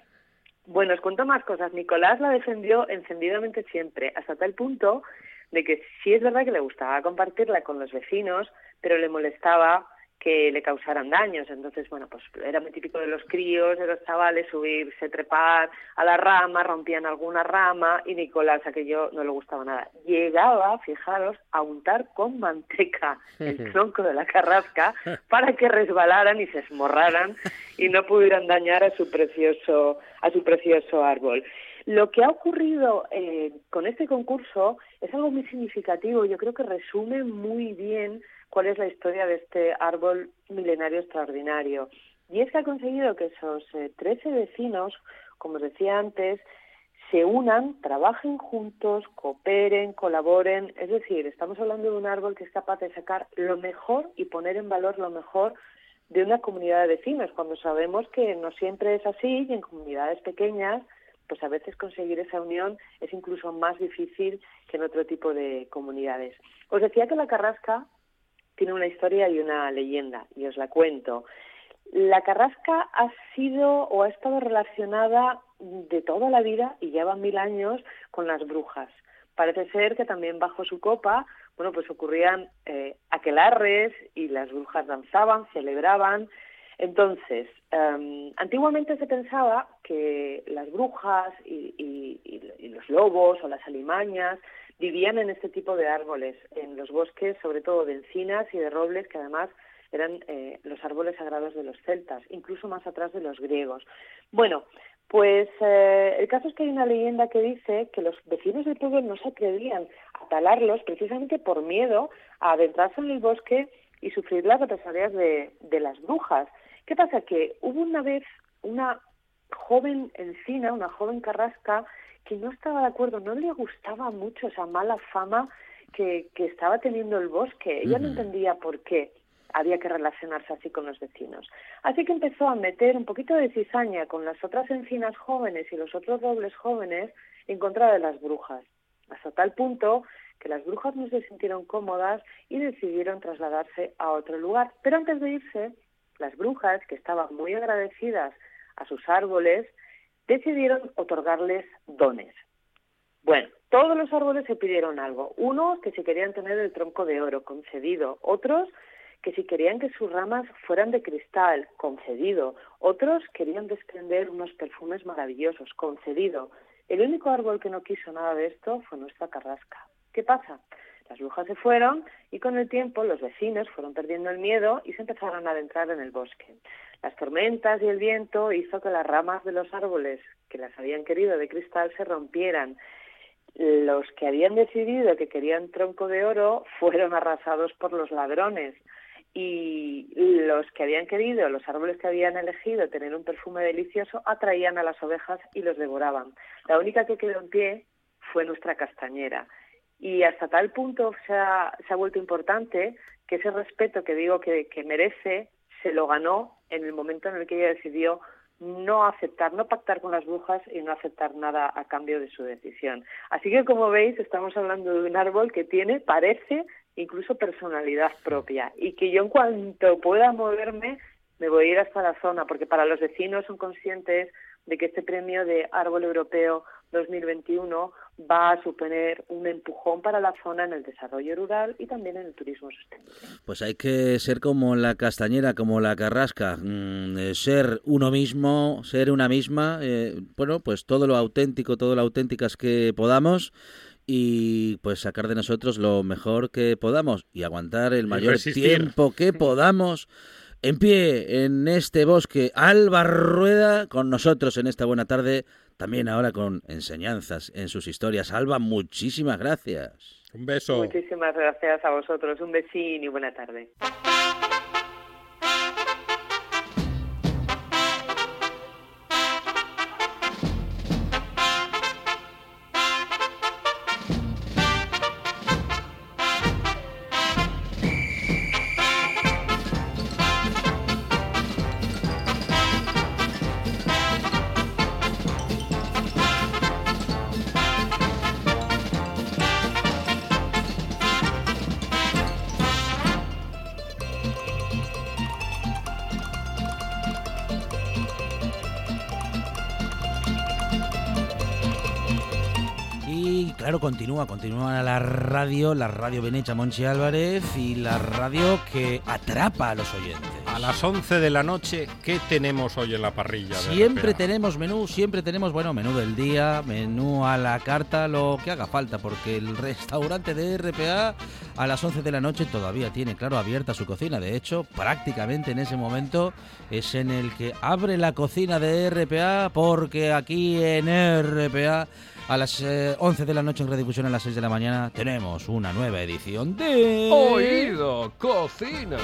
Bueno, os cuento más cosas. Nicolás la defendió encendidamente siempre, hasta tal punto de que sí es verdad que le gustaba compartirla con los vecinos, pero le molestaba que le causaran daños. Entonces, bueno, pues era muy típico de los críos, de los chavales, subirse, trepar a la rama, rompían alguna rama y Nicolás aquello no le gustaba nada. Llegaba, fijaros, a untar con manteca el tronco de la carrasca para que resbalaran y se esmorraran y no pudieran dañar a su precioso, a su precioso árbol. Lo que ha ocurrido eh, con este concurso es algo muy significativo. Yo creo que resume muy bien cuál es la historia de este árbol milenario extraordinario. Y es que ha conseguido que esos eh, 13 vecinos, como os decía antes, se unan, trabajen juntos, cooperen, colaboren. Es decir, estamos hablando de un árbol que es capaz de sacar lo mejor y poner en valor lo mejor de una comunidad de vecinos, cuando sabemos que no siempre es así y en comunidades pequeñas pues a veces conseguir esa unión es incluso más difícil que en otro tipo de comunidades. Os decía que la Carrasca tiene una historia y una leyenda, y os la cuento. La Carrasca ha sido o ha estado relacionada de toda la vida y lleva mil años con las brujas. Parece ser que también bajo su copa, bueno, pues ocurrían eh, aquelarres y las brujas danzaban, celebraban. Entonces, um, antiguamente se pensaba que las brujas y, y, los lobos o las alimañas vivían en este tipo de árboles, en los bosques, sobre todo de encinas y de robles, que además eran eh, los árboles sagrados de los celtas, incluso más atrás de los griegos. Bueno, pues eh, el caso es que hay una leyenda que dice que los vecinos del pueblo no se atrevían a talarlos precisamente por miedo a adentrarse en el bosque y sufrir las represalias de, de las brujas. ¿Qué pasa? Que hubo una vez una joven encina, una joven carrasca, que no estaba de acuerdo, no le gustaba mucho esa mala fama que, que estaba teniendo el bosque. Ella no entendía por qué había que relacionarse así con los vecinos. Así que empezó a meter un poquito de cizaña con las otras encinas jóvenes y los otros robles jóvenes en contra de las brujas, hasta tal punto que las brujas no se sintieron cómodas y decidieron trasladarse a otro lugar. Pero antes de irse, las brujas, que estaban muy agradecidas a sus árboles, decidieron otorgarles dones. Bueno, todos los árboles se pidieron algo. Unos que si querían tener el tronco de oro concedido, otros que si querían que sus ramas fueran de cristal, concedido. Otros querían desprender unos perfumes maravillosos, concedido. El único árbol que no quiso nada de esto fue nuestra carrasca. ¿Qué pasa? Las brujas se fueron y con el tiempo los vecinos fueron perdiendo el miedo y se empezaron a adentrar en el bosque. Las tormentas y el viento hizo que las ramas de los árboles que las habían querido de cristal se rompieran. Los que habían decidido que querían tronco de oro fueron arrasados por los ladrones y los que habían querido, los árboles que habían elegido tener un perfume delicioso, atraían a las ovejas y los devoraban. La única que quedó en pie fue nuestra castañera. Y hasta tal punto se ha, vuelto importante que ese respeto que digo que, que merece se lo ganó en el momento en el que ella decidió no aceptar, no pactar con las brujas y no aceptar nada a cambio de su decisión. Así que como veis, estamos hablando de un árbol que tiene, parece, incluso personalidad propia y que yo en cuanto pueda moverme me voy a ir hasta la zona porque para los vecinos son conscientes de que este premio de árbol europeo 2021 va a suponer un empujón para la zona en el desarrollo rural y también en el turismo sostenible.
Pues hay que ser como la castañera, como la carrasca, mm, eh, ser uno mismo, ser una misma, eh, bueno, pues todo lo auténtico, todo lo auténticas que podamos y pues sacar de nosotros lo mejor que podamos y aguantar el mayor tiempo que podamos en pie en este bosque. Alba Rueda con nosotros en esta buena tarde, también ahora con enseñanzas en sus historias. Alba, muchísimas gracias.
Un beso.
Muchísimas gracias a vosotros. Un besín y buena tarde.
Continúa, continúa la radio, la radio Benecha Monchi Álvarez y la radio que atrapa a los oyentes.
A las 11 de la noche, ¿qué tenemos hoy en la parrilla?
Siempre tenemos menú, siempre tenemos, bueno, menú del día, menú a la carta, lo que haga falta, porque el restaurante de RPA a las 11 de la noche todavía tiene, claro, abierta su cocina. De hecho, prácticamente en ese momento es en el que abre la cocina de RPA, porque aquí en RPA a las eh, 11 de la noche en redifusión a las 6 de la mañana tenemos una nueva edición de...
Oído, cocina.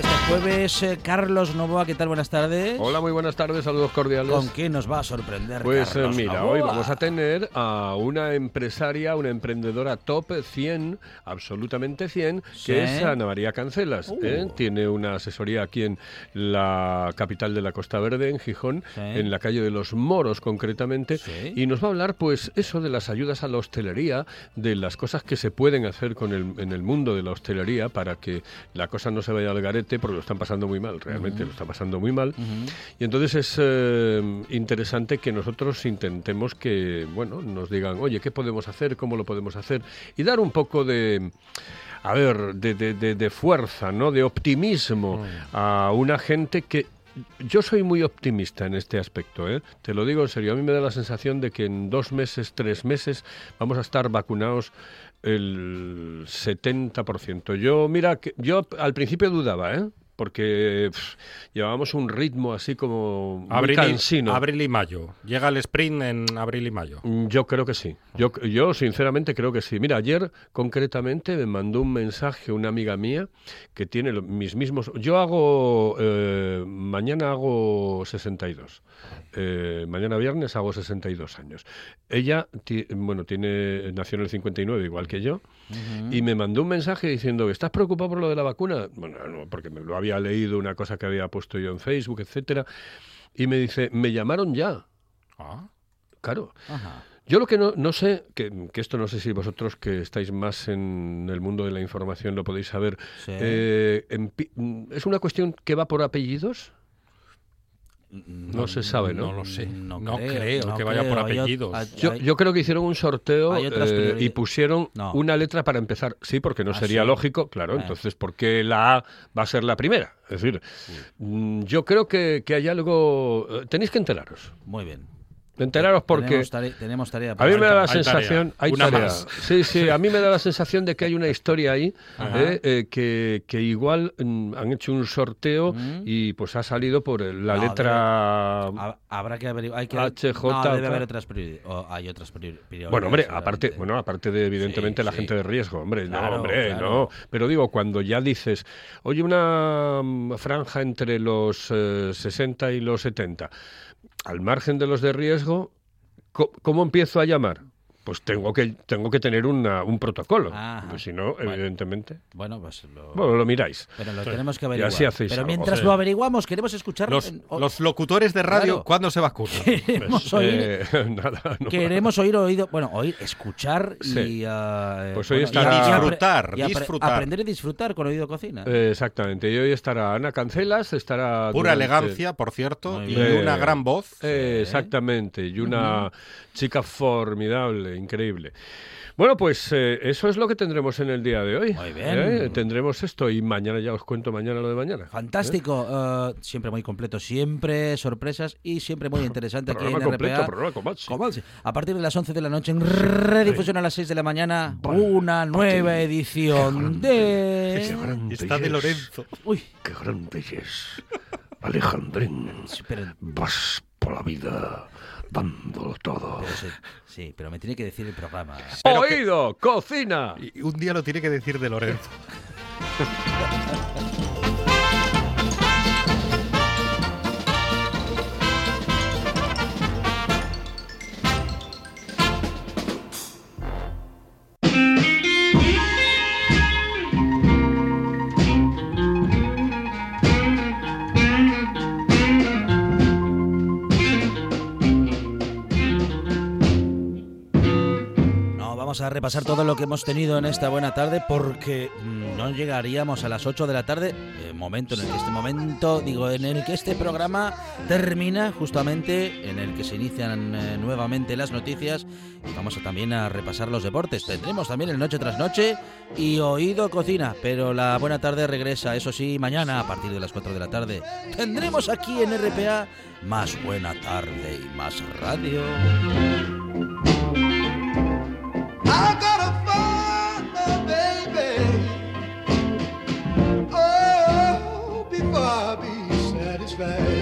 De este jueves, eh, Carlos Novoa, ¿qué tal? Buenas tardes.
Hola, muy buenas tardes, saludos cordiales.
¿Con qué nos va a sorprender?
Pues eh,
Carlos
mira,
Novoa?
hoy vamos a tener a una empresaria, una emprendedora top 100, absolutamente 100,
Sí.
que es Ana María Cancelas.
Uh.
¿eh? Tiene una asesoría aquí en la capital de la Costa Verde, en Gijón,
Sí.
en la calle de los Moros concretamente,
Sí.
y nos va a hablar pues eso de las ayudas a la hostelería, de las cosas que se pueden hacer con el, en el mundo de la hostelería para que la cosa no se vaya al garete, porque lo están pasando muy mal, realmente lo está pasando muy mal. Y entonces es eh, interesante que nosotros intentemos que, bueno, nos digan, oye, ¿qué podemos hacer? ¿Cómo lo podemos hacer? Y dar un poco de, a ver, de, de- de- de fuerza, ¿no? De optimismo a una gente que yo soy muy optimista en este aspecto, ¿eh? te lo digo en serio. A mí me da la sensación de que en dos meses, tres meses, vamos a estar vacunados el 70%. Yo, mira, yo al principio dudaba, ¿eh? Porque llevábamos un ritmo así como muy
Abril
cansino.
y, abril y mayo. Llega el sprint en abril y mayo.
Mm, Yo creo que sí. Yo, yo sinceramente creo que sí. Mira, ayer concretamente me mandó un mensaje una amiga mía que tiene mis mismos... Yo hago... eh, mañana hago 62. Eh, mañana viernes hago 62 años. Ella, ti- bueno, tiene nació en el 59 igual que yo y me mandó un mensaje diciendo ¿estás preocupado por lo de la vacuna? Bueno, no, porque me lo había leído una cosa que había puesto yo en Facebook, etcétera. Y me dice, me llamaron ya.
Ah,
Claro.
Ajá.
Yo lo que no, no sé, que, que esto no sé si vosotros que estáis más en el mundo de la información lo podéis saber,
Sí.
eh, mm, ¿es una cuestión que va por apellidos? No se sabe, ¿no?
No lo sé.
No
No
creo,
creo,
no
que vaya por
creo.
Apellidos.
hay-
Yo,
hay-
yo creo que hicieron un sorteo eh, y pusieron
No.
una letra para empezar. Sí, porque no
Ah,
sería
sí.
lógico, claro. Entonces, ¿por qué la A va a ser la primera? Es decir, mm, yo creo que, que hay algo... eh, Tenéis que enteraros.
Muy bien.
Enteraros porque...
Tenemos tarea, tenemos tarea
A mí me da la
Hay tarea,
sensación, hay
una
tarea.
más.
Sí, sí, a mí me da la sensación de que hay una historia ahí, eh, eh, que, que igual mm, han hecho un sorteo
Mm.
y pues ha salido por la
No,
letra.
Ha- Habrá que averiguar. Hay que,
HJ,
no, debe haber otras o hay otras priori-.
Bueno, hombre, aparte, bueno, aparte de evidentemente
Sí,
la
sí.
gente de riesgo, hombre,
Claro,
no, hombre,
claro.
no. Pero digo, cuando ya dices, oye, una mm, franja entre los eh, 60 y los 70, al margen de los de riesgo, ¿cómo empiezo a llamar? Pues tengo que, tengo que tener una, un protocolo. Pues si no,
Bueno.
evidentemente.
Bueno, pues lo,
Bueno, lo miráis.
pero lo
Sí.
tenemos que
Y
averiguar.
así hacéis
pero
algo.
mientras
Sí.
lo averiguamos, queremos escuchar.
Los,
en- o-
los locutores de radio,
Claro.
¿cuándo se vacunan?
queremos oír.
Eh, nada, no.
Queremos oír oído, bueno, oír, escuchar y,
Sí. Pues hoy
bueno,
estará-
y
Disfrutar,
y apre-
disfrutar.
Aprender y disfrutar con oído cocina.
Eh, exactamente. Y hoy estará Ana Cancelas, estará...
Pura
durante-
elegancia, por cierto, y una gran voz.
Eh, exactamente, y una chica formidable, increíble. Bueno, pues eh, eso es lo que tendremos en el día de hoy.
Muy bien.
¿eh? Tendremos esto y mañana ya os cuento mañana lo de mañana.
Fantástico, eh, siempre muy completo, siempre sorpresas y siempre muy interesante aquí en
completo,
RPA.
programa.
Como sí. A partir de las 11 de la noche en redifusión a las 6 de la mañana, una nueva edición de...
Está de Lorenzo.
Uy,
¡Qué grande es! Alejandrín,
sí, pero,
vas por la vida dándolo todo.
pero sí, sí, pero me tiene que decir el programa.
Pero que-
¡Oído! ¡Cocina!
Y un día lo tiene que decir de Lorenzo.
vamos a repasar todo lo que hemos tenido en esta buena tarde porque no llegaríamos a las 8 de la tarde, eh, momento en el que este momento, digo, en el que este programa termina justamente, en el que se inician eh, nuevamente las noticias y vamos a también a repasar los deportes. Tendremos también el noche tras noche y oído cocina, pero la buena tarde regresa, eso sí, mañana a partir de las 4 de la tarde. Tendremos aquí en RPA más buena tarde y más radio.
back.